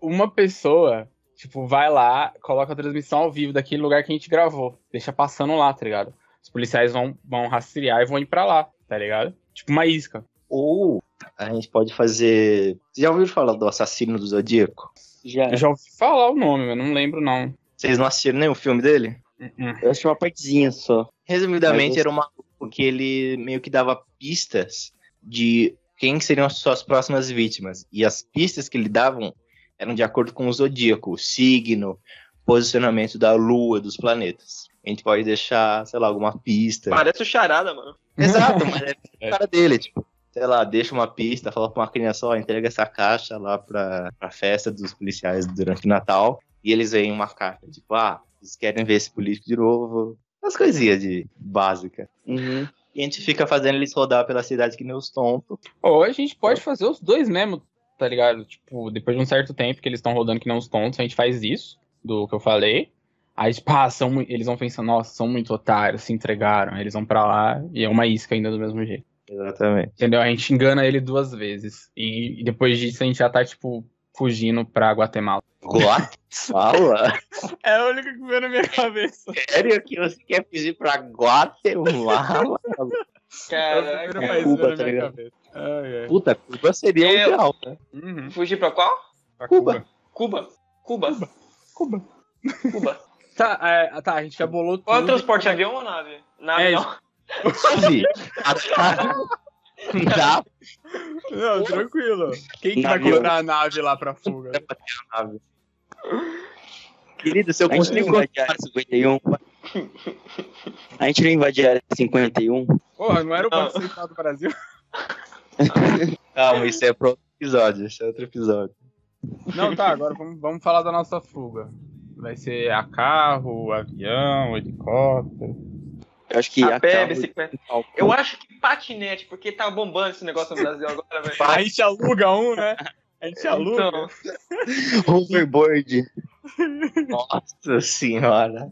uma pessoa, tipo, vai lá, coloca a transmissão ao vivo daquele lugar que a gente gravou. Deixa passando lá, tá ligado? Os policiais vão, vão rastrear e vão ir pra lá, tá ligado? Tipo uma isca. Ou a gente pode fazer. Vocês já ouviram falar do assassino do Zodíaco? Já. Eu já ouvi falar o nome, mas não lembro, não. Vocês não assistiram nem o filme dele? Uh-uh. Eu achei uma partezinha só. Resumidamente, era um maluco que ele meio que dava pistas de quem seriam as suas próximas vítimas. E as pistas que ele davam eram de acordo com o zodíaco, o signo, posicionamento da lua, dos planetas. A gente pode deixar, sei lá, alguma pista. Parece o charada, mano. Exato, mas é a cara dele, tipo, sei lá, deixa uma pista, fala pra uma criança, ó, entrega essa caixa lá pra, pra festa dos policiais durante o Natal, e eles veem uma carta, tipo, ah, eles querem ver esse político de novo, umas coisinhas de básica. Uhum. E a gente fica fazendo eles rodar pela cidade que nem os tontos. Ou a gente pode fazer os dois mesmo, tá ligado? Tipo, depois de um certo tempo que eles estão rodando que não os tontos, a gente faz isso, do que eu falei. Aí, tipo, ah, são, eles vão pensando, nossa, são muito otários, se entregaram. Aí eles vão pra lá e é uma isca ainda do mesmo jeito. Exatamente. Entendeu? A gente engana ele duas vezes. E, e depois disso a gente já tá, tipo, fugindo pra Guatemala. What? Fala? É o único que veio na minha cabeça. Sério que você quer fugir pra Guatemala? Caraca. É Cuba, tá ligado? Ai, ai. Puta, Cuba seria o Eu- ideal, né? Uhum. Fugir pra qual? Pra Cuba. Cuba. Cuba. Cuba. Cuba. Tá, é, tá, a gente já bolou tudo. Qual é o transporte, avião ou nave? Nave É não. Suzy, dá Não, tranquilo. Quem que vai colocar a nave lá pra fuga? nave. Querido, se eu consigo invade a área 51. A gente não invade a área 51. Porra, não era o. Banco Central do Brasil? Calma, isso é pro outro episódio. Isso é outro episódio. Não, tá, agora vamos, vamos falar da nossa fuga. Vai ser a carro, avião, helicóptero. Eu acho que a pé, bicicleta. Eu acho que patinete, porque tá bombando esse negócio no Brasil agora, velho. A gente aluga um, né? A gente aluga. Então, Hoverboard. Nossa senhora.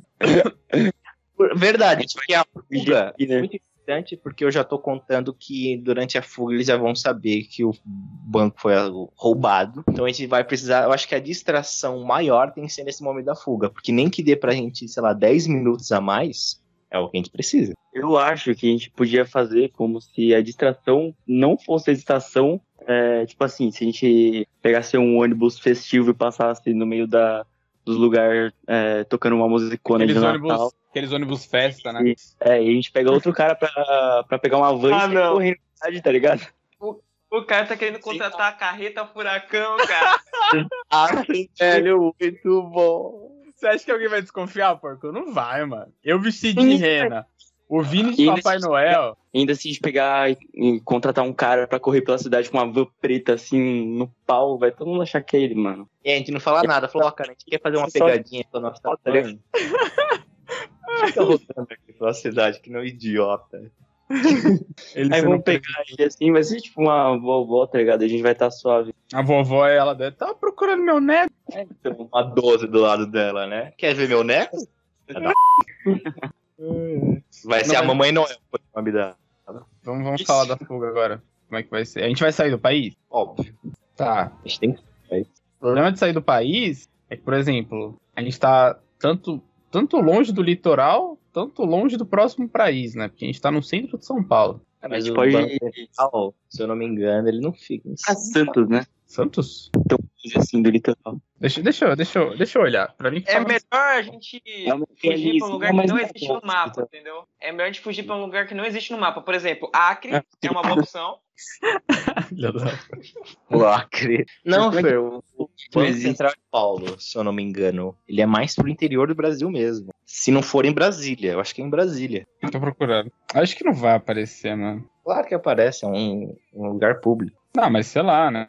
Verdade, porque a fuga é muito importante, porque eu já tô contando que durante a fuga eles já vão saber que o banco foi roubado. Então a gente vai precisar. Eu acho que a distração maior tem que ser nesse momento da fuga, porque nem que dê pra gente, sei lá, 10 minutos a mais, é o que a gente precisa. Eu acho que a gente podia fazer como se a distração não fosse a distração. é, tipo assim, se a gente pegasse um ônibus festivo e passasse no meio da, dos lugares é, tocando uma musicona de Aqueles Natal. ônibus, aqueles ônibus festa, né? E, é, e a gente pega outro cara pra, pra pegar uma van Ah, e não. correndo na cidade, tá ligado? o cara tá querendo contratar a carreta furacão, cara. Ah, velho, muito bom. Você acha que alguém vai desconfiar, porco? Não vai, mano. Eu vesti de rena. O Vini de Papai nesse- Noel. Ainda se a gente pegar e, contratar um cara pra correr pela cidade com uma van preta assim no pau, vai todo mundo achar que é ele, mano. E a gente não fala nada, falou, ó, cara, a gente quer fazer uma pegadinha com a nossa fã. Fica rodando aqui pela cidade, que não idiota. Ele Aí vamos pegar ele assim, vai ser tipo uma vovó, tá ligado? A gente vai estar suave. A vovó, ela deve estar procurando meu neto. Então, Uma 12 do lado dela, né? Quer ver meu neto? Vai ser Não, a mamãe Noel, o nome dela. Vamos, vamos falar da fuga agora. Como é que vai ser? A gente vai sair do país? Óbvio. Tá. A gente tem que O problema de sair do país é que, por exemplo, a gente tá tanto, tanto longe do litoral, tanto longe do próximo país, né? Porque a gente tá no centro de São Paulo. a Mas gente o pode Banco se eu não me engano, ele não fica em a Santos, né? Santos? Assim, do litoral. Deixa, deixa, eu- deixa, deixa eu olhar. Pra mim, É fala- melhor a gente É fugir pra um lugar que mas não é existe no mapa, então. entendeu? É melhor a gente fugir pra um lugar que não existe no mapa. Por exemplo, Acre É. é uma boa opção. O Acre. Não, é Fer, o Banco existe. Central de Paulo, se eu não me engano, ele é mais pro interior do Brasil mesmo. Se não for em Brasília, eu acho que é em Brasília. Tô procurando. Acho que não vai aparecer, mano. Claro que aparece, é um, um lugar público. Não, mas sei lá, né?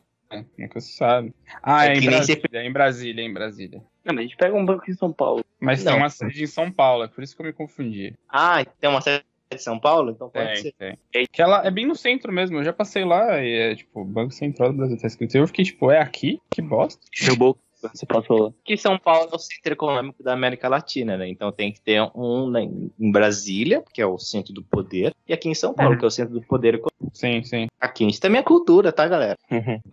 Nunca se sabe. Ah, É é, em Brasília, é em Brasília, é em Brasília. Não, mas a gente pega um banco em São Paulo. Mas Não. tem uma sede em São Paulo, é por isso que eu me confundi. Ah, tem uma sede de São Paulo? Então pode Tem, ser. tem. Que ela é bem no centro mesmo, eu já passei lá e é tipo, Banco Central do Brasil tá escrito. Eu fiquei tipo, é aqui? Que bosta. Jogou, você passou lá. Que São Paulo é o centro econômico da América Latina, né? Então tem que ter um né, em Brasília, que é o centro do poder, e aqui em São Paulo, Uhum. que é o centro do poder econômico. Sim, sim. Aqui a gente também é cultura, tá, galera?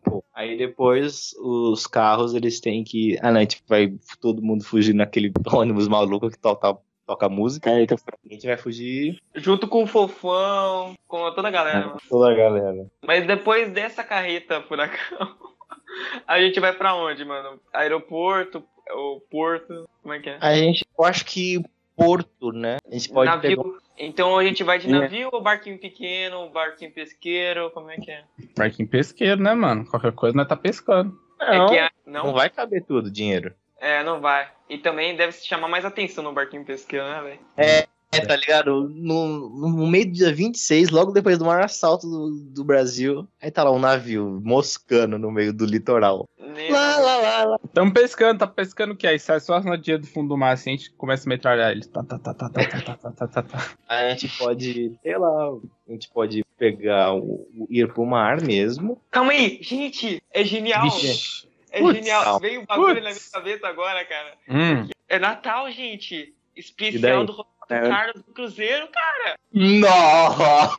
Pô, aí depois os carros, eles têm que. Ah, não, a gente vai todo mundo fugir naquele ônibus maluco que toca, toca música. É, então, A gente vai fugir Junto com o Fofão, com toda a galera. mano. toda a galera. Mas depois dessa carreta furacão, a gente vai pra onde, mano? Aeroporto, ou porto, como é que é? A gente, eu acho que Porto, né? A gente pode navio. pegar. Então a gente vai de É. navio ou barquinho pequeno, barquinho pesqueiro, como é que é? Parquinho pesqueiro, né, mano? Qualquer coisa nós tá pescando. Não, é que a- não não, vai caber tudo, dinheiro. É, não vai. E também deve se chamar mais atenção no barquinho pesqueiro, né, velho? É, tá ligado? No, no meio do dia 26, logo depois do maior assalto do, do Brasil, aí tá lá um navio moscando no meio do litoral. Lá, lá, lá, lá. Tamo pescando, tá pescando o que? Aí sai só na dia do fundo do mar, assim, a gente começa a metralhar eles. Tá, tá, tá, tá, tá, tá, tá, tá, tá, tá. A gente pode, sei lá, a gente pode pegar, o, o- ir pro mar mesmo. Calma aí, gente, é genial. Vixe. É Putz. genial. Veio um bagulho Putz. na minha cabeça agora, cara. Hum, É Natal, gente. E Especial do Roberto É. Carlos do Cruzeiro, cara. Nossa!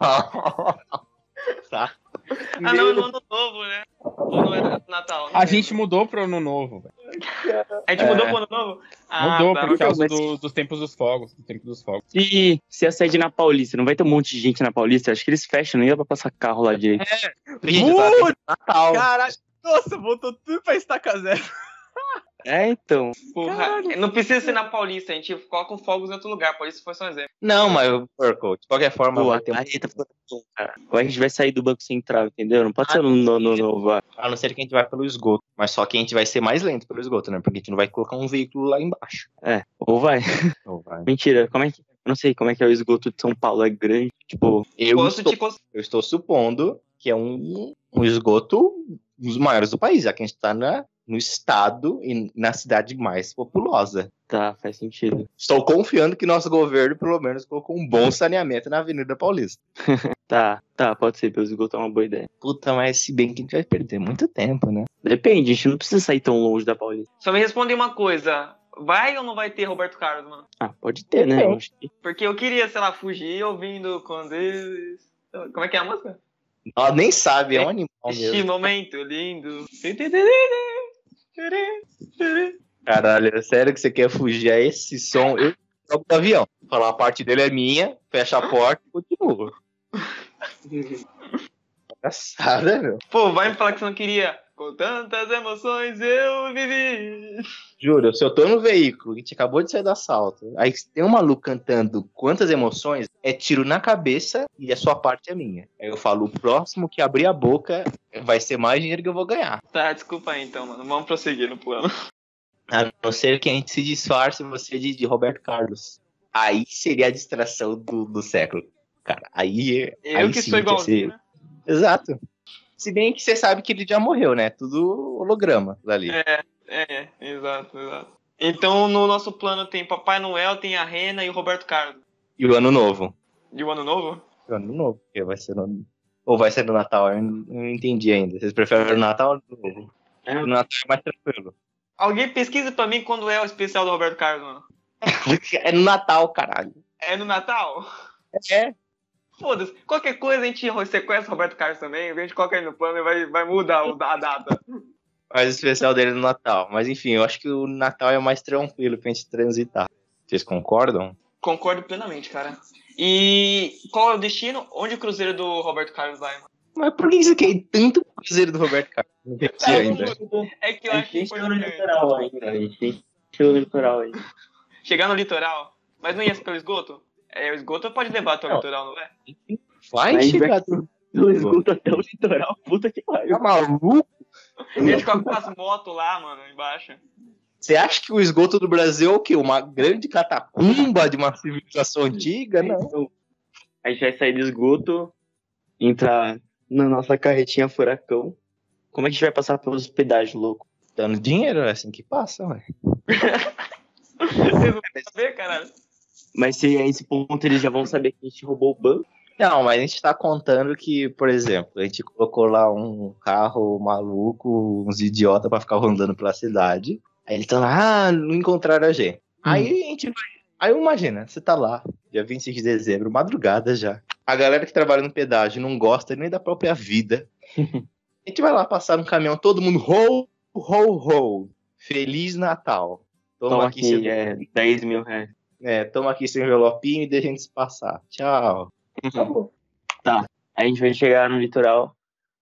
tá. Ah, não, no ano novo, né? Ou não é Natal? não a lembro. gente mudou pro ano novo, velho. A gente mudou pro ano novo? Ah, Mudou tá. por causa mas- do- dos tempos dos fogos. Do tempo dos fogos. Se, se a sede na Paulista, não vai ter um monte de gente na Paulista? Acho que eles fecham, nem dá pra passar carro lá direito. Gente, tá Putz, Natal. Caralho. Nossa, voltou tudo pra estaca zero. É, então. Porra, Caralho. não precisa ser na Paulista, a gente coloca fogos em outro lugar. Paulista foi só um exemplo. Não, mas, Porco, de qualquer forma, Pô, um... cara. Ou a gente vai sair do Banco Central, entendeu? Não pode ser no no- no ah. A não ser que a gente vai pelo esgoto. Mas só que a gente vai ser mais lento pelo esgoto, né? Porque a gente não vai colocar um veículo lá embaixo. É, ou vai. Não vai. Mentira, como é que. Eu não sei como é que é o esgoto de São Paulo. É grande. Tipo, Eu Posso estou, eu estou supondo que é um, um esgoto dos maiores do país, já que a gente tá na, no estado e na cidade mais populosa. Tá, faz sentido. Estou confiando que nosso governo, pelo menos, colocou um bom saneamento na Avenida Paulista. Tá, tá, pode ser, pelo esgoto é uma boa ideia. Puta, mas se bem que a gente vai perder muito tempo, né? Depende, a gente não precisa sair tão longe da Paulista. Só me responde uma coisa. Vai ou não vai ter Roberto Carlos, mano? Ah, pode ter, né? Eu acho que- Porque eu queria, sei lá, fugir ouvindo quando eles... Como é que é a música? Ela nem sabe, é um animal Este mesmo. momento lindo. Caralho, é sério que você quer fugir a esse som? Eu jogo do avião. Falar a parte dele é minha, fecha a porta e continua. Engraçada, meu. Pô, vai me falar que você não queria. Com tantas emoções eu vivi. Juro, se eu tô no veículo, a gente acabou de sair do assalto, aí tem um maluco cantando quantas emoções, é tiro na cabeça e a sua parte é minha. Aí eu falo, o próximo que abrir a boca vai ser mais dinheiro que eu vou ganhar. Tá, desculpa aí então, mano. Vamos prosseguir no plano. A não ser que a gente se disfarce você de, de Roberto Carlos. Aí seria a distração do, do século. Cara, aí. Eu aí que sim sou ia ser- né? Exato. Se bem que você sabe que ele já morreu, né? Tudo holograma dali. É, é, exato, exato. Então no nosso plano tem Papai Noel, tem a Rena e o Roberto Carlos. E o ano novo. E o Ano Novo? O ano novo, porque vai ser no... Ou vai ser no Natal, eu não entendi ainda. Vocês preferem o Natal ou o ano novo? É, O Natal é mais tranquilo. Alguém pesquisa pra mim quando é o especial do Roberto Carlos, mano. É no Natal, caralho. É no Natal? É. Foda-se. Qualquer coisa a gente sequestra o Roberto Carlos também, a gente coloca ele no plano e vai, vai mudar a data. Mas o especial dele é no Natal. Mas enfim, eu acho que o Natal é mais tranquilo pra gente transitar. Vocês concordam? Concordo plenamente, cara. E qual é o destino? Onde o cruzeiro do Roberto Carlos vai? Mas por que você quer ir tanto pro Cruzeiro do Roberto Carlos? Não entendi ainda. É que eu A acho que gente chegou no litoral ainda. A gente chegou no litoral ainda. Chegar no litoral, mas não ia ser pelo esgoto? É, o esgoto pode levar até o litoral, não é? Vai chegar. Do esgoto até o litoral, puta que Tá pariu. maluco? A gente coloca umas motos lá, mano, embaixo. Você acha que o esgoto do Brasil é o quê? Uma grande catacumba de uma civilização antiga? Não. A gente vai sair do esgoto, entrar na nossa carretinha furacão. Como é que a gente vai passar pelos pedágios, louco? Dando dinheiro, é assim que passa, ué. Vocês não vão saber, caralho. Mas se a esse ponto eles já vão saber que a gente roubou o banco. Não, mas a gente tá contando que, por exemplo, a gente colocou lá um carro maluco, uns idiotas pra ficar rondando pela cidade. Aí eles estão lá, ah, não encontraram a gente. Aí a gente vai. Aí imagina, você tá lá, dia 25 de dezembro, madrugada já. A galera que trabalha no pedágio não gosta nem da própria vida. a gente vai lá passar no caminhão, todo mundo ho, ho, ho. Feliz Natal. Toma, Toma aqui, aqui, é 10 mil reais. É, toma aqui seu envelopinho e deixa a gente passar. Tchau. Aí a gente vai chegar no litoral.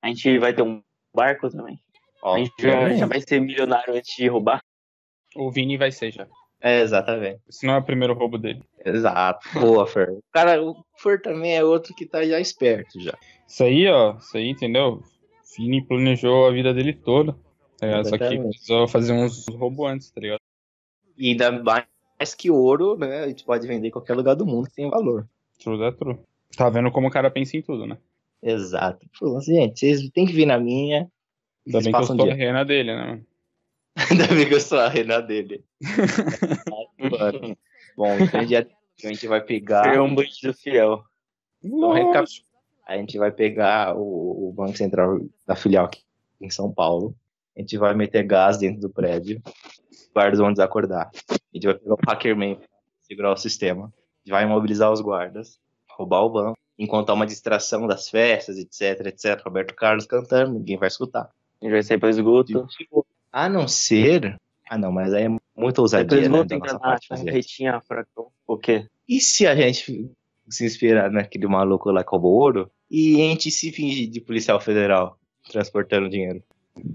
A gente vai ter um barco também. A gente já, já vai ser milionário antes de roubar. O Vini vai ser já. É, exatamente. Esse não é o primeiro roubo dele. Exato. Boa, Fer. O cara, o Fer também é outro que tá já esperto já. Isso aí, ó. Isso aí, entendeu? Vini planejou a vida dele toda. tá? Só que precisou fazer uns roubos antes, tá ligado? E ainda mais que ouro, né? A gente pode vender em qualquer lugar do mundo que tem valor. True da true. Tá vendo como o cara pensa em tudo, né? Exato. Pô, assim, gente, vocês têm que vir na minha. Ainda bem que eu sou a dia. rena dele, né? Ainda bem que eu sou a rena dele. Bom, então a gente, a gente vai pegar. É um bandido fiel. Então, recap- A gente vai pegar o, o Banco Central da filial aqui em São Paulo. A gente vai meter gás dentro do prédio. Os guardas vão desacordar. A gente vai pegar o Hackerman pra segurar o sistema. A gente vai imobilizar os guardas, roubar o banco, enquanto há uma distração das festas, etc, etc. Roberto Carlos cantando, ninguém vai escutar. A gente vai sair pelo esgoto. A não ser. Ah, não, mas aí é muita pelo ousadia, né, esgoto, da entrar nossa parte fazer. carretinha furacão. O quê? E se a gente se inspirar naquele maluco lá que roubou ouro e a gente se fingir de policial federal transportando dinheiro?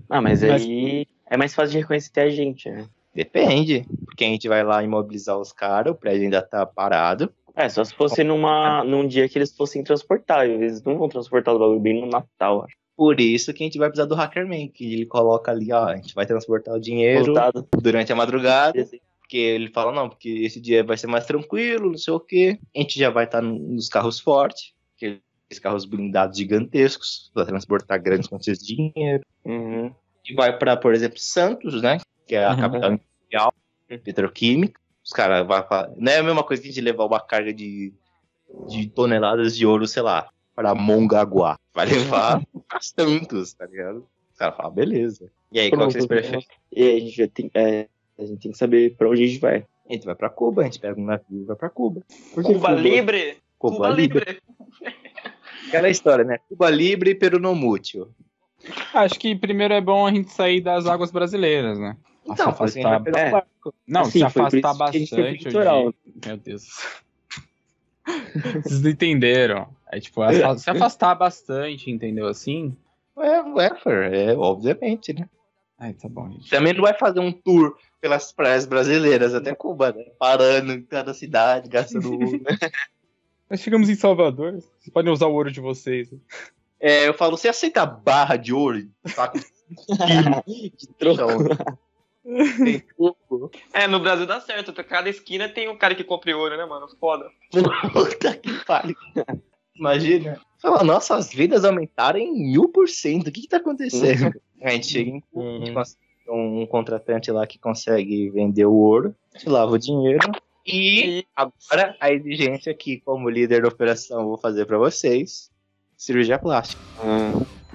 Ah, mas, Mas- aí é mais fácil de reconhecer a gente, né? Depende. Porque a gente vai lá imobilizar os caras, o prédio ainda tá parado. É, só se fosse numa, num dia que eles fossem transportáveis. Eles não vão transportar o bagulho bem no Natal, acho. Por isso que a gente vai precisar do Hackerman, que ele coloca ali, ó, a gente vai transportar o dinheiro Voltado. durante a madrugada. Porque ele fala, não, porque esse dia vai ser mais tranquilo, não sei o quê. A gente já vai estar nos carros fortes, aqueles carros blindados gigantescos, para transportar grandes quantias de dinheiro. Uhum. E vai pra, por exemplo, Santos, né? Que é a Uhum. capital industrial, petroquímica. Os caras vão. Não é a mesma coisa que a gente levar uma carga de, de toneladas de ouro, sei lá, pra Mongaguá. Vai levar pra Santos, tá ligado? Os caras falam, beleza. E aí, qual que vocês preferem? E aí a gente já tem, é, a gente tem que saber pra onde a gente vai. A gente vai pra Cuba, a gente pega um navio e vai pra Cuba. Cuba Cuba? Libre? Cuba, Libre. Aquela história, né? Cuba Libre e Peru no Mútil. Acho que primeiro é bom a gente sair das águas brasileiras, né? Então, se assim, afastar. pegar é. barco. Não, Assim, se afastar bastante. digo- Meu Deus. Vocês não entenderam. É tipo, se afastar bastante, entendeu? Assim. É, é, é, obviamente, né? Ai, tá bom, gente. Também não vai fazer um tour pelas praias brasileiras até Cuba, né? Parando em cada cidade, gastando ouro. Nós chegamos em Salvador. Vocês podem usar o ouro de vocês. É, eu falo, você aceita barra de ouro? Com de troco. Tem pouco. É, no Brasil dá certo. Cada esquina tem um cara que compra ouro, né, mano? Foda. Puta que pariu. Imagina. Fala, nossa, as vendas aumentaram em mil por cento. O que que tá acontecendo? A gente chega em Cuba, a gente consegue um, um contratante lá que consegue vender o ouro, gente lava o dinheiro. E agora a exigência que, como líder da operação, vou fazer pra vocês: cirurgia plástica.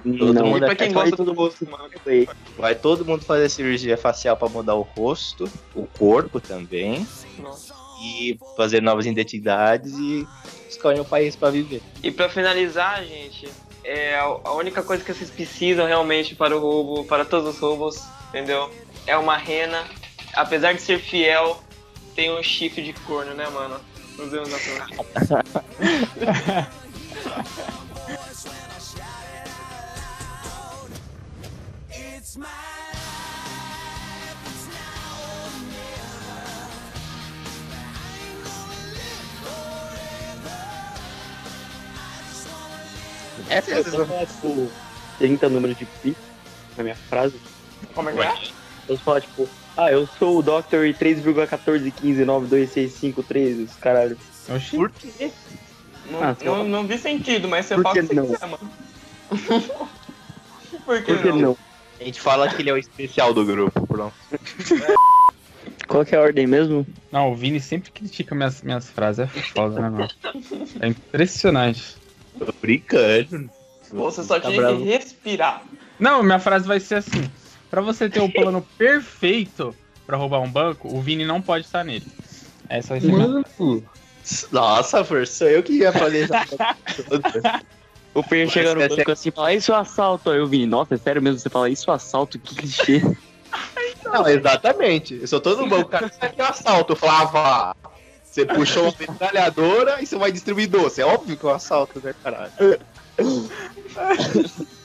Todo não, mundo pra quem gosta todo do mundo rosto, mano. foi. Vai todo mundo fazer cirurgia facial pra mudar o rosto, o corpo também, Nossa. e fazer novas identidades e escolher um país pra viver. E pra finalizar, gente, é a a única coisa que vocês precisam realmente para o roubo, para todos os roubos, entendeu? É uma rena. Apesar de ser fiel, tem um chifre de corno, né, mano? Meu Deus do é a Eu falar, tipo, 30 números de pi na minha frase. Como é que é? Eu falar, tipo, ah, eu sou o Doctor e 3,141592653, os caralho. Oxi. Por quê? Não, Ah, não, não vi sentido, mas você Por fala que o que não? você quiser, mano. Por que Por que não? não? A gente fala que ele é o especial do grupo, pronto. Qual que é a ordem mesmo? Não, o Vini sempre critica minhas, minhas frases. É foda, né, mano? É impressionante. Tô brincando. Você só Tá tinha bravo. que respirar. Não, minha frase vai ser assim. Pra você ter o plano perfeito pra roubar um banco, o Vini não pode estar nele. Essa vai ser minha... Mano, Nossa, Fer, sou eu que ia fazer essa toda. O Fer chega no é- banco assim e fala, isso é assalto. Aí eu vi, nossa, é sério mesmo você fala, isso é assalto, que clichê. Não, exatamente. Eu sou todo bom. Cara, isso aqui é um assalto. Eu falava, você puxou uma metralhadora e você vai distribuir doce. É óbvio que é um assalto, né, caralho?